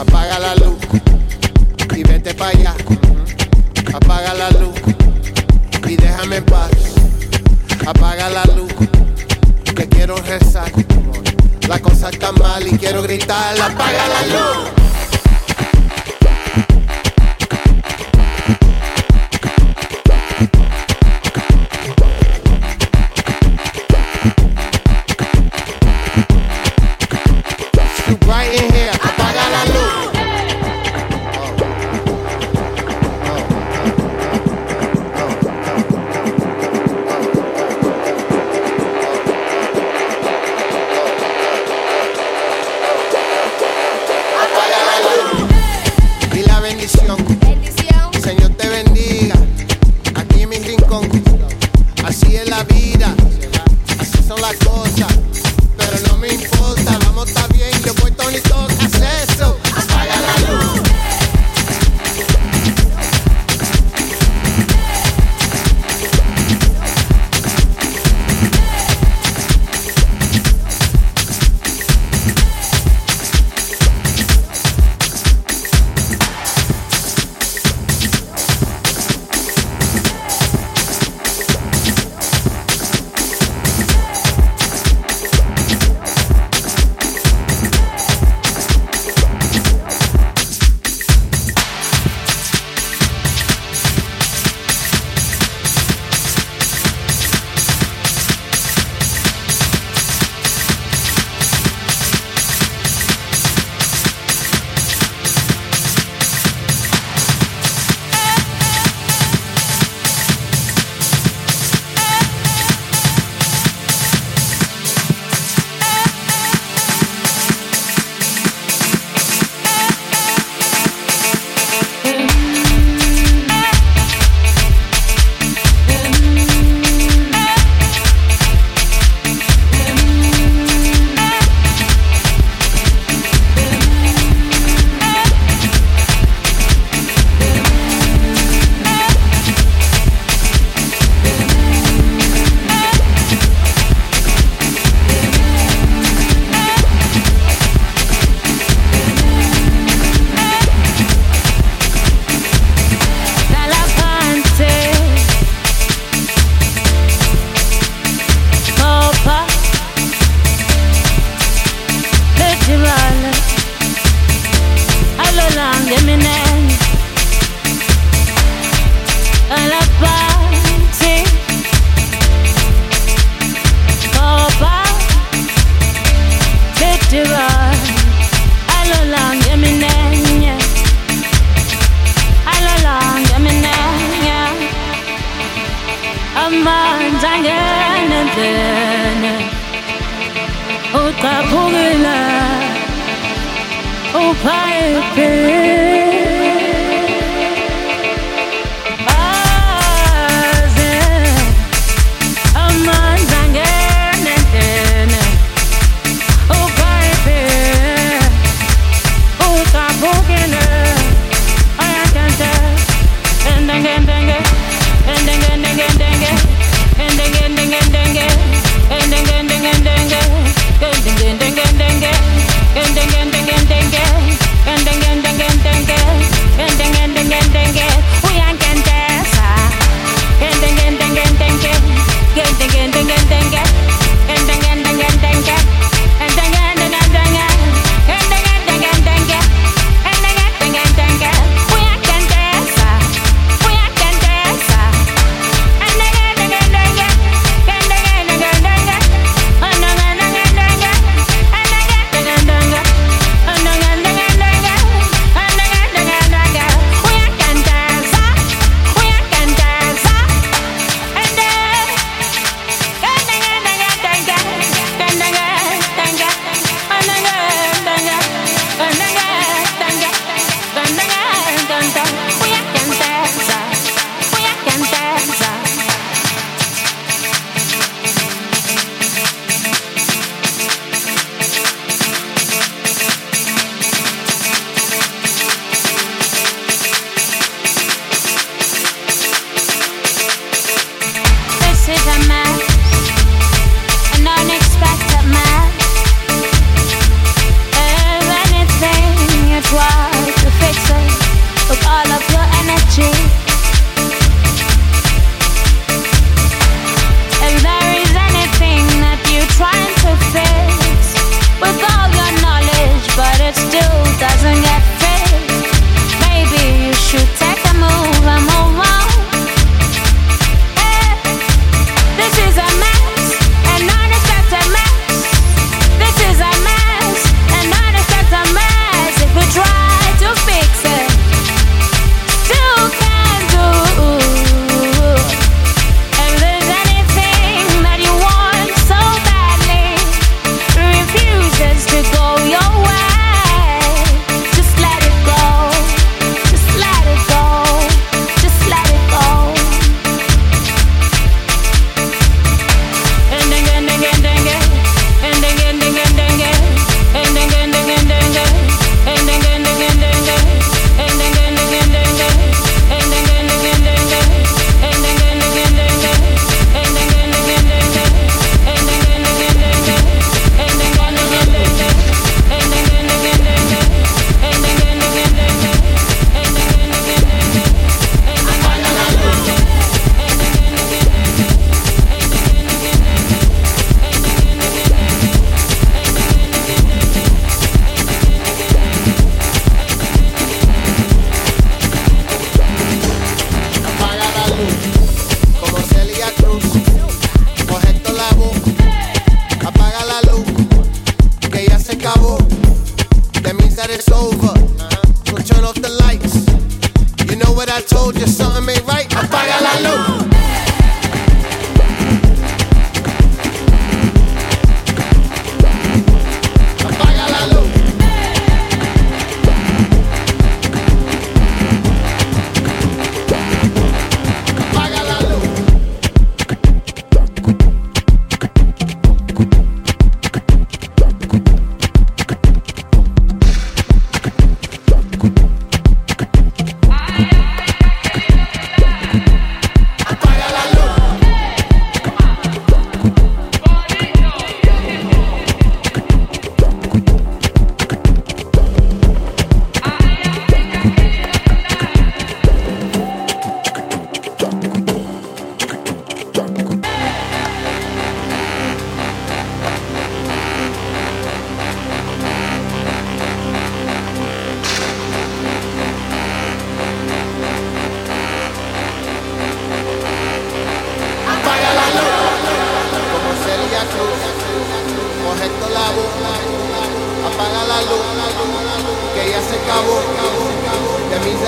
apaga la luz y vete para allá. Apaga la luz y déjame en paz. Apaga la luz que quiero rezar. La cosa está mal y quiero gritar. Apaga la luz.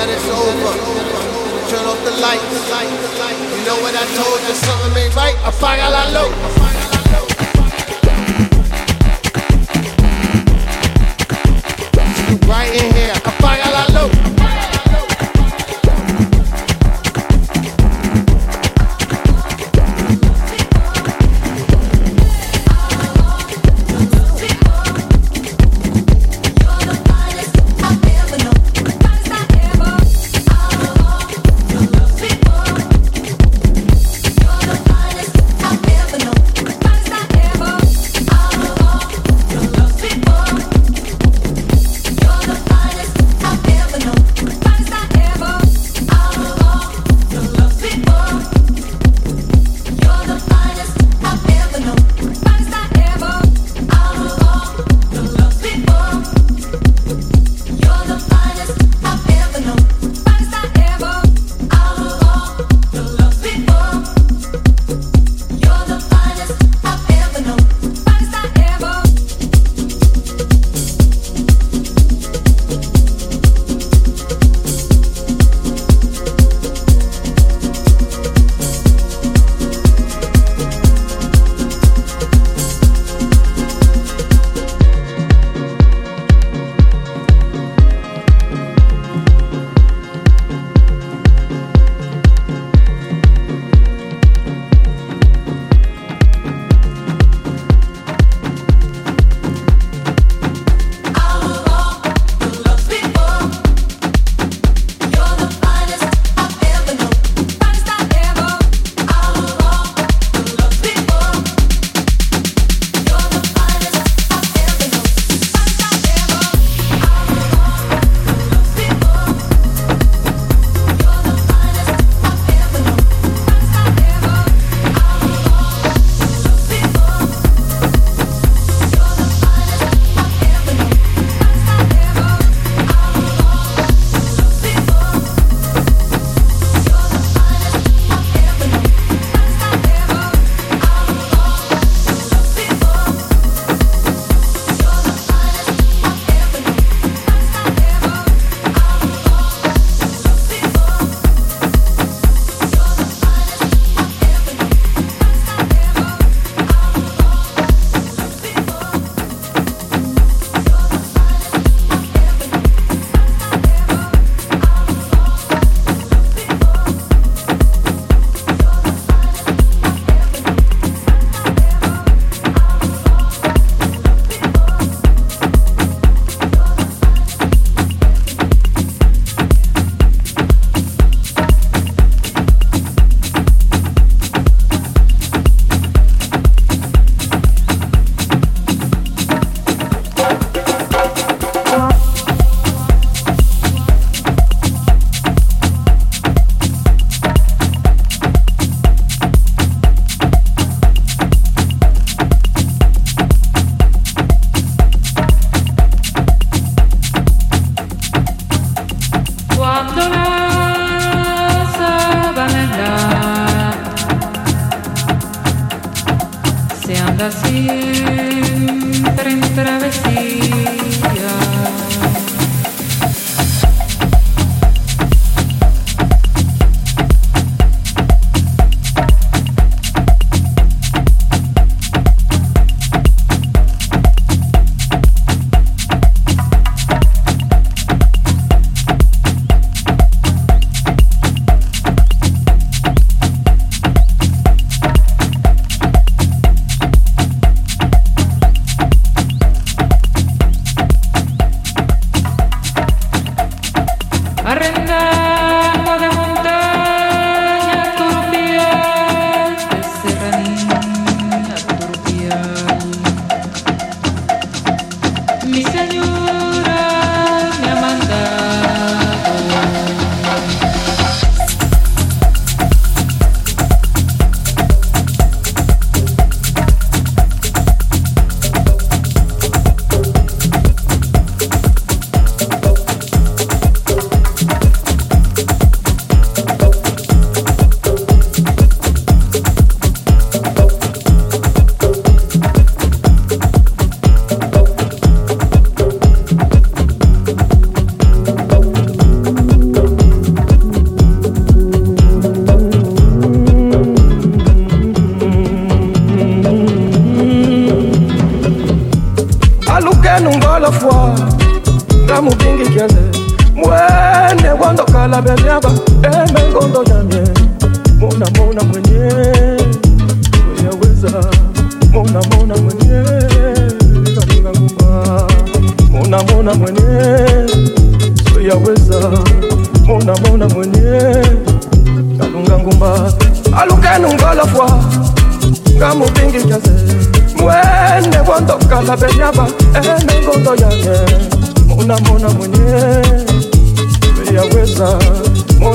that it's over. Turn off the lights. You know what I told you? Something ain't right. I Apaga la low. right in here.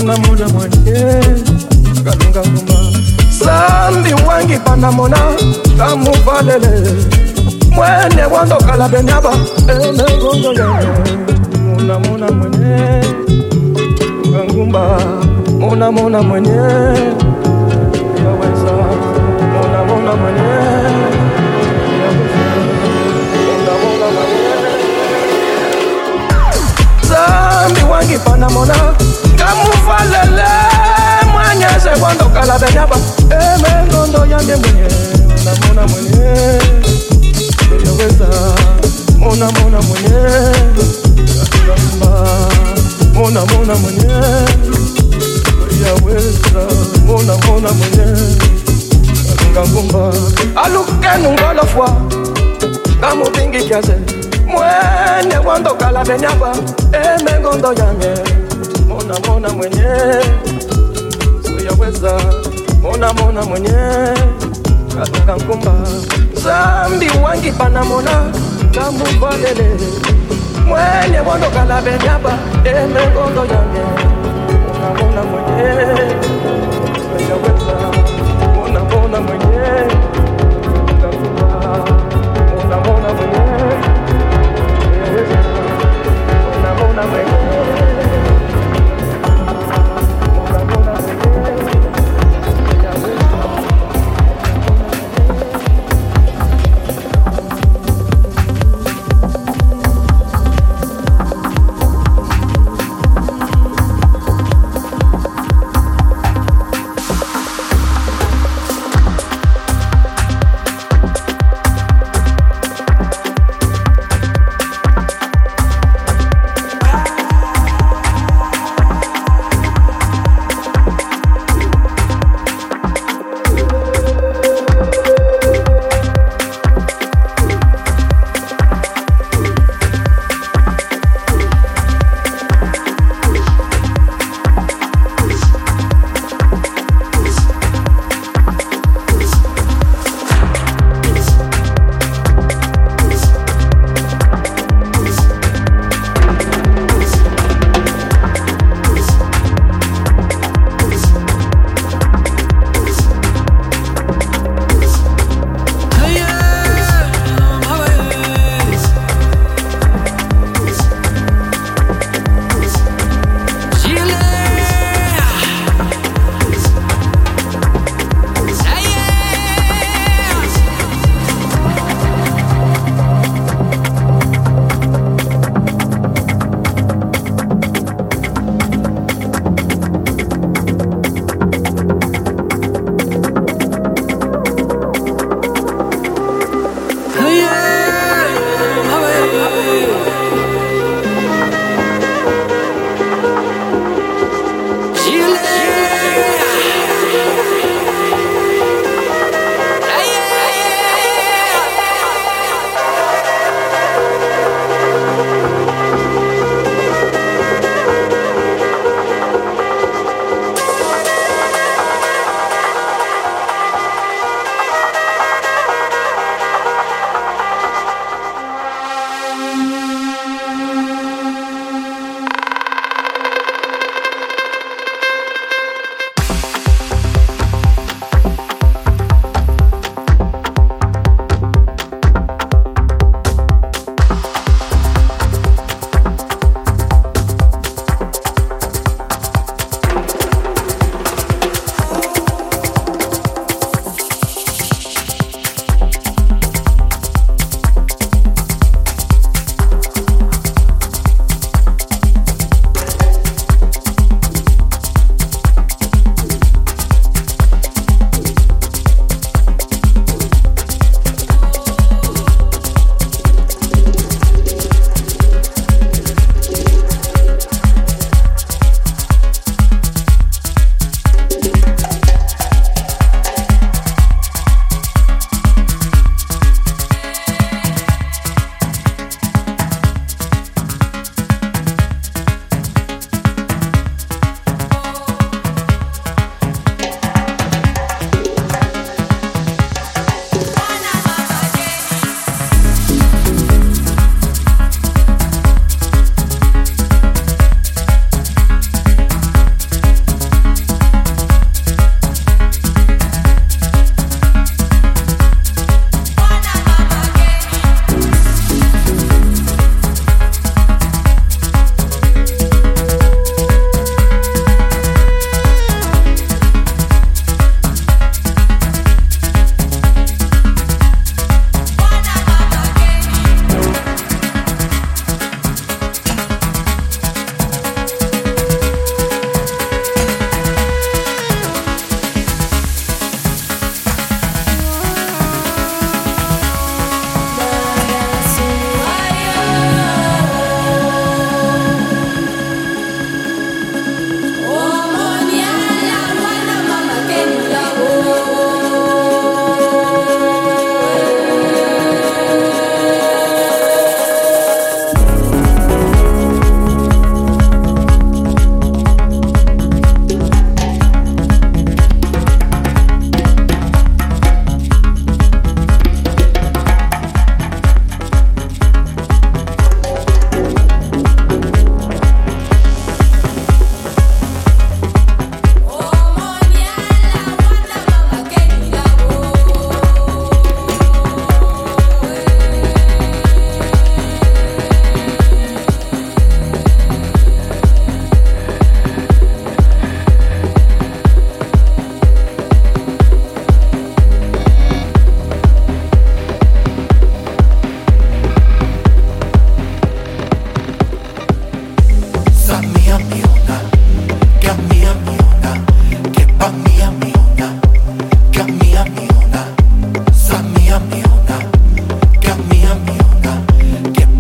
panga mona mwenye kalungaguma sambi wangi panga mona. Kamuvalele mwene wandokala benyaba. Enengongole Muna muna mwenye. Kangumba. Muna muna mwenye. Yaweza. Muna muna mwenye. Zambi wangi panamona kamufalele mwanyeze kwandokala beyaba emengondo eh, yange mwenye namona mwenye. Eyoweza mona mona mwenye. Mona mona mwenye. Mona mona mwenye. Mwene emengondo eh, yange mona mona mwenyewe siyaweza mona mona mwenye, katoka nkumba. Zambi wangi pana mona. Tambu valele mwenye bondo kalabegyaba emengondo yange. Mona mona mwenye.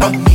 but me.